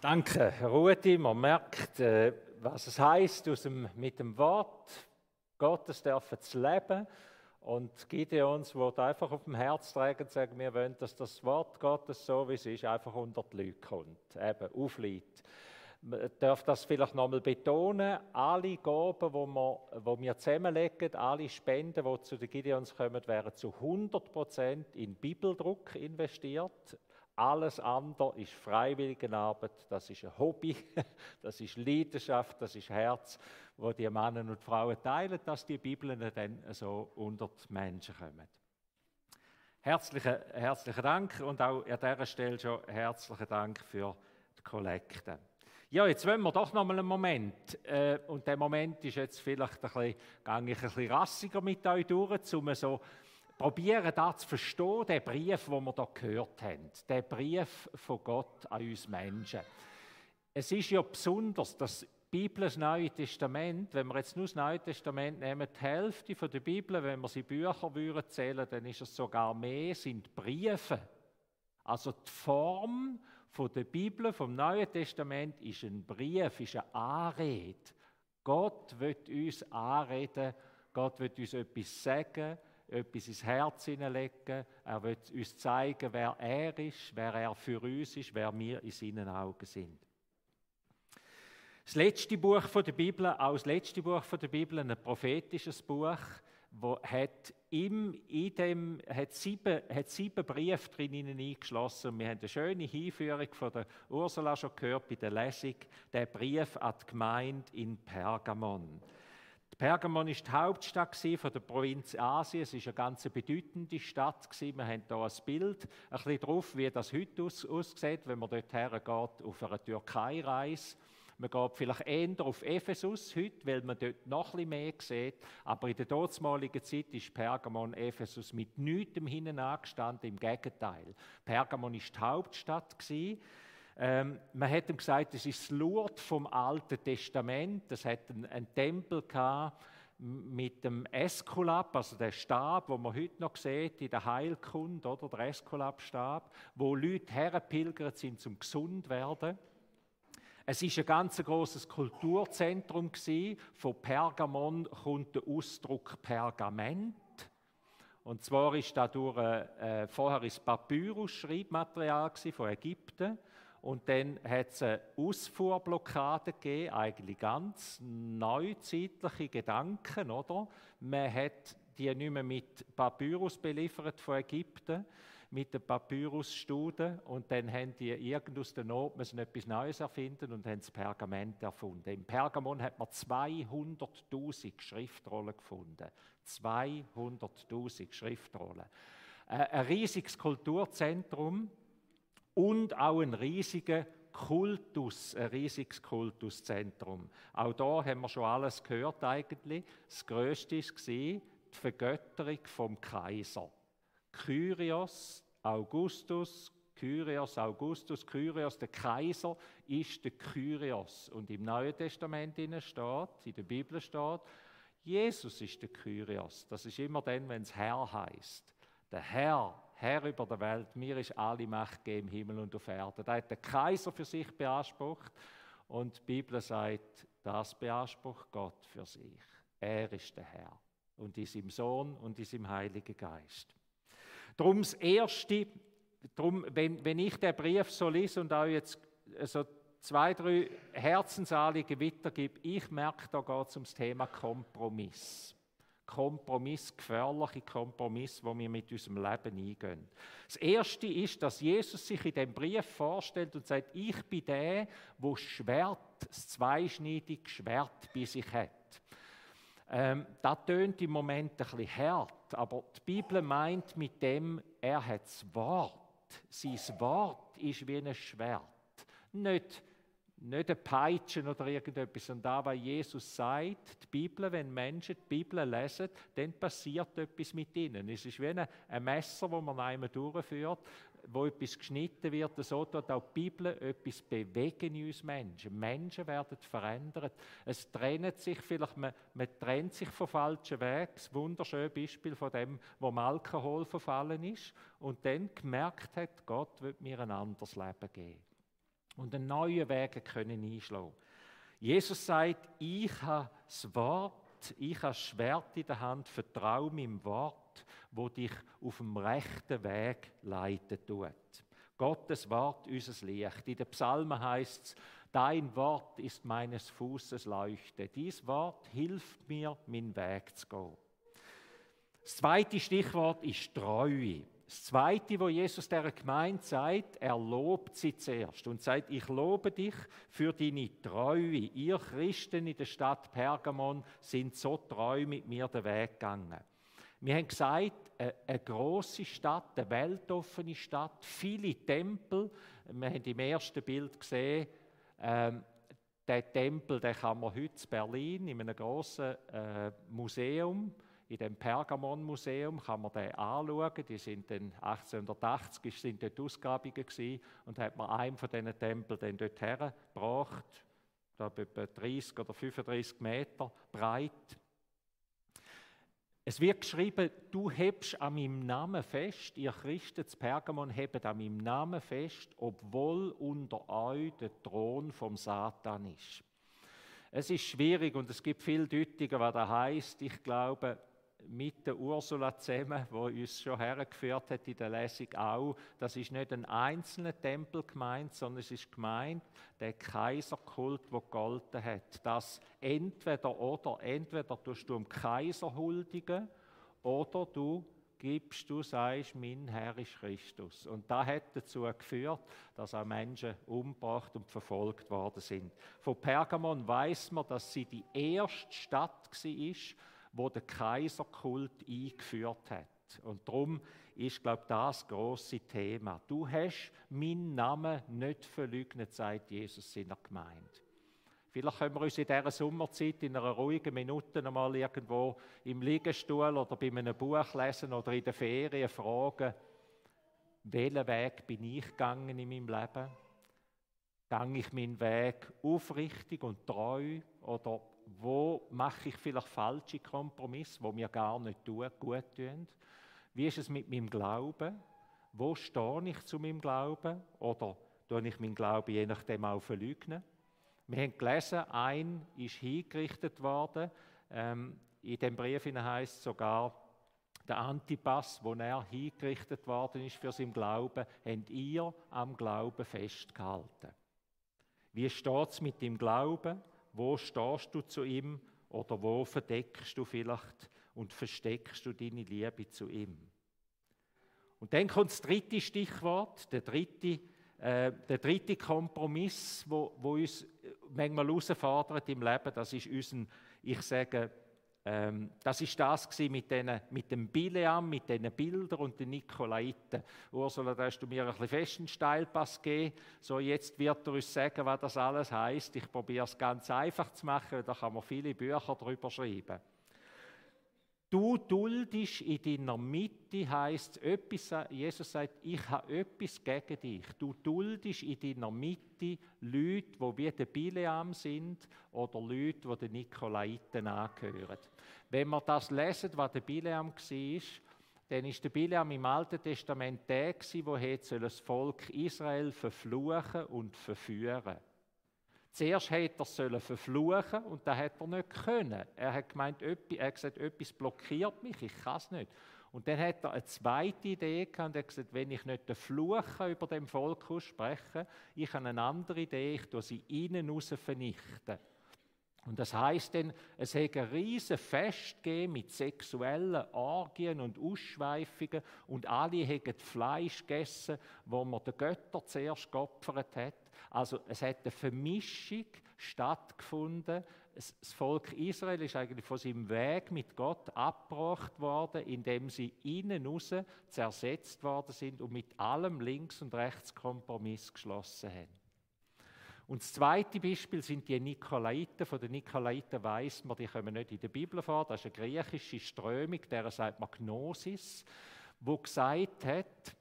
Danke, Herr Rudi. Man merkt, äh, was es heißt, aus dem, mit dem Wort Gottes dürfen zu leben. Und Gideons wird einfach auf dem Herz tragen und sagen, wir wollen, dass das Wort Gottes so wie es ist, einfach unter die Leute kommt, eben aufliegt. Man darf das vielleicht nochmal betonen, alle Gaben, die wir, wo wir zusammenlegen, alle Spenden, die zu den Gideons kommen, werden zu 100% in Bibeldruck investiert. Alles andere ist Freiwilligenarbeit, das ist ein Hobby, das ist Leidenschaft, das ist Herz, wo die Männer und Frauen teilen, dass die Bibeln dann so unter die Menschen kommen. Herzlichen, herzlichen Dank und auch an dieser Stelle schon herzlichen Dank für die Kollekte. Ja, jetzt wollen wir doch noch mal einen Moment. Äh, und der Moment ist jetzt vielleicht ein bisschen, gehe ich ein bisschen rassiger mit euch durch, um so probieren da zu verstehen, den Brief, den wir da gehört haben, den Brief von Gott an uns Menschen. Es ist ja besonders, dass die Bibel, das Neue Testament, wenn wir jetzt nur das Neue Testament nehmen, die Hälfte von der Bibel, wenn wir sie Bücher würden zählen, dann ist es sogar mehr, sind Briefe. Also die Form von der Bibel, vom Neuen Testament, ist ein Brief, ist eine Anrede. Gott wird uns anreden, Gott wird uns etwas sagen, etwas ins Herz hineinlegen. Er wird uns zeigen, wer er ist, wer er für uns ist, wer wir in seinen Augen sind. Das letzte Buch der Bibel, auch das letzte Buch der Bibel, ein prophetisches Buch, wo hat im, in dem, hat sieben, hat sieben Briefe drin eingeschlossen. Wir haben eine schöne Hinführung von der Ursula schon gehört bei der Lesung, der Brief an die Gemeinde in Pergamon. Pergamon ist die Hauptstadt von der Provinz Asien. Es ist eine ganz bedeutende Stadt. Wir haben hier ein Bild ein bisschen drauf, wie das heute aussieht, wenn man dort hergeht auf einer Türkei-Reise. Man geht vielleicht eher auf Ephesus heute, weil man dort noch ein bisschen mehr sieht. Aber in der damaligen Zeit ist Pergamon Ephesus mit nichts hinten angestanden. Im Gegenteil. Pergamon ist die Hauptstadt. Gewesen. Ähm, man hat ihm gesagt, es ist das Lourdes vom Alten Testament. Es hat einen, einen Tempel gehabt mit dem Eskulap, also der Stab, wo man heute noch sieht in der Heilkunde, oder der Eskulap-Stab, wo Leute herpilgert sind zum gesund werden. Es ist ein ganz großes Kulturzentrum gewesen. Von Pergamon kommt der Ausdruck Pergament. Und zwar ist dadurch äh, vorher ist Papyrus Schreibmaterial von Ägypten und dann hat es eine Ausfuhrblockade gegeben, eigentlich ganz neuzeitliche Gedanken, oder? Man hat die nicht mehr mit Papyrus beliefert von Ägypten, mit den Papyrusstuden und dann haben die irgend aus der Not müssen etwas Neues erfinden und haben das Pergament erfunden. Im Pergamon hat man 200.000 Schriftrollen gefunden. 200.000 Schriftrollen. Äh, ein riesiges Kulturzentrum und auch ein riesiger Kultus, ein riesiges Kultuszentrum. Auch da haben wir schon alles gehört eigentlich. Das Größte war die Vergötterung vom Kaiser. Kyrios Augustus, Kyrios Augustus, Kyrios, der Kaiser ist der Kyrios. Und im Neuen Testament steht, in der Bibel steht, Jesus ist der Kyrios. Das ist immer dann, wenn es Herr heißt. Der Herr Herr über der Welt, mir ist alle Macht gegeben im Himmel und auf Erden. Da hat der Kaiser für sich beansprucht und die Bibel sagt, das beansprucht Gott für sich. Er ist der Herr und ist im Sohn und ist im Heiligen Geist. Darum das Erste, darum, wenn, wenn ich den Brief so lese und auch jetzt so zwei, drei Herzensanliegen weitergebe, ich merke, da geht es ums Thema Kompromiss. Kompromiss, gefährliche Kompromiss, wo wir mit unserem Leben eingehen. Das erste ist, dass Jesus sich in dem Brief vorstellt und sagt, ich bin der, wo Schwert, das zweischneidige Schwert bei sich hat. Ähm, das tönt im Moment ein bisschen hart, aber die Bibel meint mit dem, er hat das Wort. Sein Wort ist wie ein Schwert. Nicht nicht ein Peitschen oder irgendetwas, sondern da, was Jesus sagt, die Bibel, wenn Menschen die Bibel lesen, dann passiert etwas mit ihnen. Es ist wie ein, Messer, das man einmal durchführt, wo etwas geschnitten wird, so tut auch die Bibel etwas bewegen in uns Menschen. Menschen werden verändert. Es trennt sich vielleicht, man, man trennt sich von falschen Wegen. Das wunderschöne Beispiel von dem, wo im Alkohol verfallen ist und dann gemerkt hat, Gott wird mir ein anderes Leben geben. Und einen neuen Weg können einschlagen. Jesus sagt, ich habe das Wort, ich habe das Schwert in der Hand, vertraue meinem Wort, wo dich auf dem rechten Weg leiten tut. Gottes Wort, unser Licht. In den Psalmen heißt es, Dein Wort ist meines Fußes Leuchte. Dies Wort hilft mir, meinen Weg zu gehen. Das zweite Stichwort ist Treue. Das zweite, wo Jesus der Gemeinde sagt, er lobt sie zuerst und sagt, ich lobe dich für deine Treue. Ihr Christen in der Stadt Pergamon sind so treu mit mir den Weg gegangen. Wir haben gesagt, eine große Stadt, eine weltoffene Stadt, viele Tempel. Wir haben im ersten Bild gesehen, ähm, der Tempel, den kann man heute in Berlin in einem großen äh, Museum in dem Pergamon-Museum kann man den anschauen. Die sind dann 1880 sind dort Ausgrabungen gewesen und hat man einen von diesen Tempeln dann dort hergebracht, da etwa 30 oder 35 Meter breit. Es wird geschrieben, du hebst an meinem Namen fest, ihr Christen zu Pergamon hebt an meinem Namen fest, obwohl unter euch der Thron vom Satan ist. Es ist schwierig und es gibt viel Deutungen, was das heißt. Ich glaube, mit der Ursula zusammen, wo uns schon hergeführt hat in der Lesung auch, das ist nicht ein einzelner Tempel gemeint, sondern es ist gemeint, der Kaiserkult, der gegolten hat. Dass entweder oder, entweder tust du dem Kaiser huldigen oder du gibst, du sagst, mein Herr ist Christus. Und das hat dazu geführt, dass auch Menschen umgebracht und verfolgt worden sind. Von Pergamon weiß man, dass sie die erste Stadt war, wo der Kaiserkult eingeführt hat. Und darum ist, glaube ich, das große Thema. Du hast meinen Namen nicht verleugnet, sagt Jesus in der Gemeinde. Vielleicht können wir uns in dieser Sommerzeit in einer ruhigen Minute einmal irgendwo im Liegestuhl oder bei einem Buch lesen oder in den Ferien fragen, welchen Weg bin ich gegangen in meinem Leben? Gange ich meinen Weg aufrichtig und treu oder wo mache ich vielleicht falsche Kompromisse, wo mir gar nicht gut tun? Wie ist es mit meinem Glauben? Wo stehe ich zu meinem Glauben? Oder tue ich meinen Glauben je nachdem auch verleugnen? Wir haben gelesen, ein ist hingerichtet worden. Ähm, in dem Brief heißt es sogar, der Antipas, wo er hingerichtet worden ist für seinen Glauben, habt ihr am Glauben festgehalten. Wie steht es mit dem Glauben? Wo stehst du zu ihm oder wo verdeckst du vielleicht und versteckst du deine Liebe zu ihm? Und dann kommt das dritte Stichwort, der dritte, äh, der dritte Kompromiss, wo, wo uns manchmal herausfordert im Leben. Das ist unser, ich sage, ähm, das ist das mit, den, mit dem Bileam, mit den Bildern und den Nikolaiten. Ursula, da hast du mir ein bisschen festen Steilpass gegeben. So, jetzt wird er uns sagen, was das alles heißt. Ich probiere es ganz einfach zu machen, da kann man viele Bücher darüber schreiben. Du duldest in deiner Mitte, heißt etwas, Jesus sagt, ich habe etwas gegen dich. Du duldest in deiner Mitte Leute, die wie der Bileam sind oder Leute, die den Nikolaiten angehören. Wenn wir das lesen, was der Bileam war, dann ist der Bileam im Alten Testament der, der das Volk Israel verfluchen und verführen Zuerst hätte er verfluchen und das hat er nicht können. Er hat gemeint, er hat gesagt, etwas blockiert mich, ich kann es nicht. Und dann hat er eine zweite Idee gehabt und er hat gesagt, wenn ich nicht den Fluch über dem Volk ausspreche, ich habe eine andere Idee, ich tue sie innen raus vernichten. Und das heißt dann, es hätte ein riesen Fest gegeben mit sexuellen Orgien und Ausschweifungen und alle hätten Fleisch gegessen, wo man den Götter zuerst geopfert hat. Also es hat eine Vermischung stattgefunden. Das Volk Israel ist eigentlich von seinem Weg mit Gott abgebracht worden, indem sie innen raus zersetzt worden sind und mit allem links und rechts Kompromiss geschlossen haben. Und das zweite Beispiel sind die Nikolaiten. Von den Nikolaiten weiß man, die kommen nicht in der Bibel vor. Das ist eine griechische Strömung, der sagt man Gnosis, wo gesagt hat,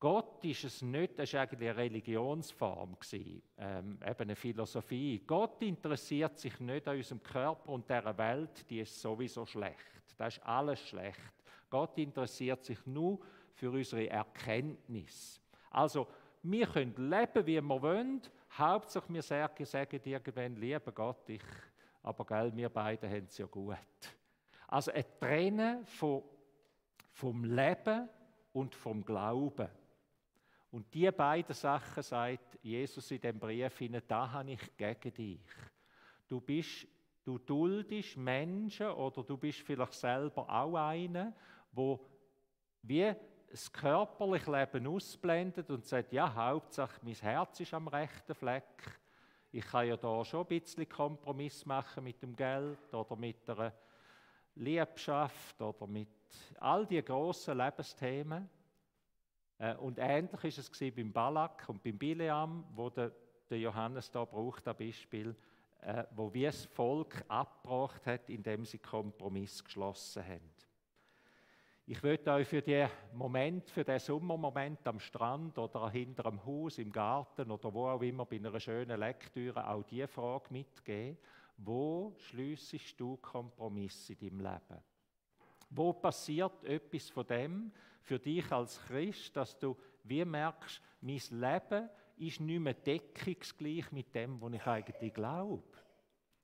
Gott ist es nicht, das war eigentlich eine Religionsform, ähm, eben eine Philosophie. Gott interessiert sich nicht an unserem Körper und dieser Welt, die ist sowieso schlecht. Das ist alles schlecht. Gott interessiert sich nur für unsere Erkenntnis. Also wir können leben, wie wir wollen. Hauptsache, wir sagen, irgendwann, lieber Gott, ich, aber gell, wir beide haben es ja gut. Also ein Trennen von, vom Leben und vom Glauben. Und die beiden Sachen sagt Jesus in dem Brief hinein, da habe ich gegen dich. Du bist, du duldest Menschen oder du bist vielleicht selber auch einer, wo wie das körperliche Leben ausblendet und sagt, ja, Hauptsache mein Herz ist am rechten Fleck. Ich kann ja da schon ein bisschen Kompromiss machen mit dem Geld oder mit der Liebschaft oder mit all die grossen Lebensthemen. Äh, und ähnlich ist es beim Balak und beim Bileam, wo der, der Johannes da braucht, ein Beispiel, äh, wo wie das Volk abgebracht hat, indem sie Kompromiss geschlossen haben. Ich würde euch für den Moment, für den Sommermoment am Strand oder hinter dem Haus, im Garten oder wo auch immer bei einer schönen Lektüre auch die Frage mitgeben, wo schließest du Kompromisse in deinem Leben? Wo passiert etwas von dem für dich als Christ, dass du wie merkst, mein Leben ist nicht mehr deckungsgleich mit dem, was ich eigentlich glaube?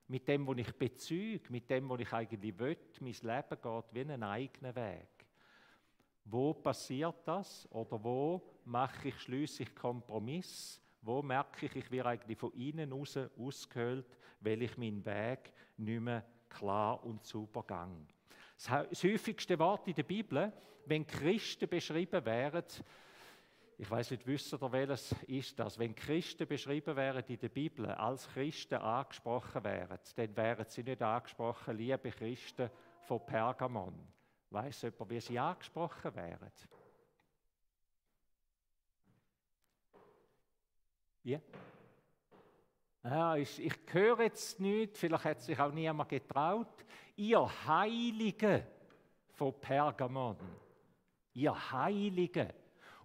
Mit dem, was ich bezüge, mit dem, was ich eigentlich will. Mein Leben geht wie einen eigenen Weg. Wo passiert das? Oder wo mache ich schließlich Kompromiss? Wo merke ich, ich werde eigentlich von innen raus ausgehöhlt, weil ich meinen Weg nicht mehr klar und sauber gehe? Das häufigste Wort in der Bibel, wenn Christen beschrieben wären, ich weiß nicht, wisst ihr, welches ist das? Wenn Christen beschrieben wären in der Bibel, als Christen angesprochen wären, dann wären sie nicht angesprochen, liebe Christen von Pergamon Weiß jemand, wie sie angesprochen wären? Ja? Ja, ich, ich höre jetzt nicht, vielleicht hat sich auch niemand getraut. Ihr Heilige von Pergamon. Ihr Heilige.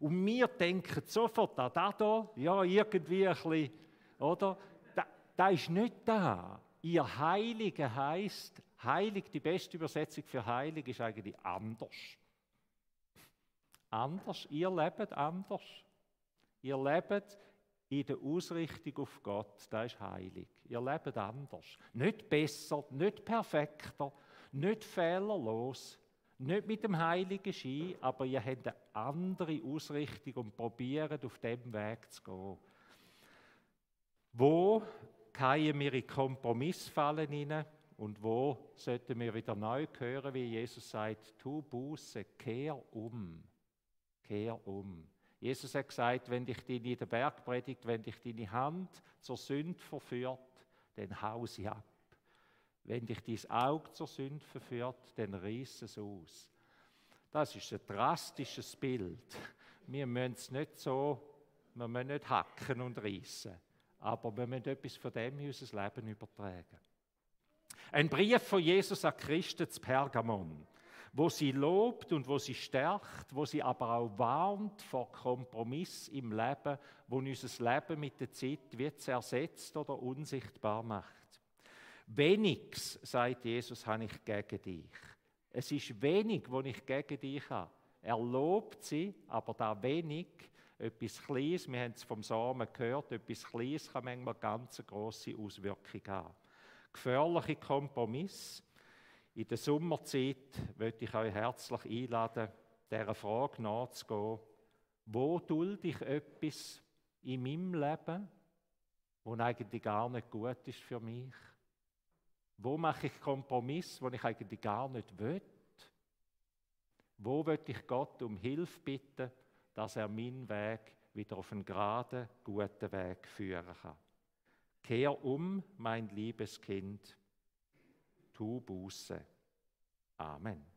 Und wir denken sofort an das hier, ja, irgendwie ein bisschen, oder? Da, da ist nicht da. Ihr Heilige heißt Heilig, die beste Übersetzung für heilig ist eigentlich anders. Anders, ihr lebt anders. Ihr lebt in der Ausrichtung auf Gott, das ist heilig. Ihr lebt anders. Nicht besser, nicht perfekter, nicht fehlerlos, nicht mit dem heiligen Ski, aber ihr habt eine andere Ausrichtung und probiert auf dem Weg zu gehen. Wo fallen wir in Kompromissfallen hinein? Und wo sollten wir wieder neu hören, wie Jesus sagt, tu Buße, kehr um, kehr um. Jesus hat gesagt, wenn dich deine der Bergpredigt, wenn dich deine Hand zur Sünde verführt, dann hau sie ab. Wenn dich dein Auge zur Sünde verführt, dann reiß es aus. Das ist ein drastisches Bild. Wir müssen es nicht so, wir müssen nicht hacken und reißen, aber wir müssen etwas von dem in unser Leben übertragen. Ein Brief von Jesus an Christen zu Pergamon, wo sie lobt und wo sie stärkt, wo sie aber auch warnt vor Kompromiss im Leben, wo unser Leben mit der Zeit wird zersetzt oder unsichtbar macht. Wenigs, sagt Jesus, habe ich gegen dich. Es ist wenig, was ich gegen dich habe. Er lobt sie, aber da wenig, etwas Kleines, wir haben es vom Samen gehört, etwas Kleines kann manchmal ganz große Auswirkungen haben gefährliche Kompromiss. In der Sommerzeit möchte ich euch herzlich einladen, dieser Frage nachzugehen, wo dulde ich etwas in meinem Leben, wo eigentlich gar nicht gut ist für mich? Wo mache ich Kompromiss, wo ich eigentlich gar nicht will? Wo will ich Gott um Hilfe bitten, dass er meinen Weg wieder auf einen geraden, guten Weg führen kann? Kehr um, mein liebes Kind, tu Buße. Amen.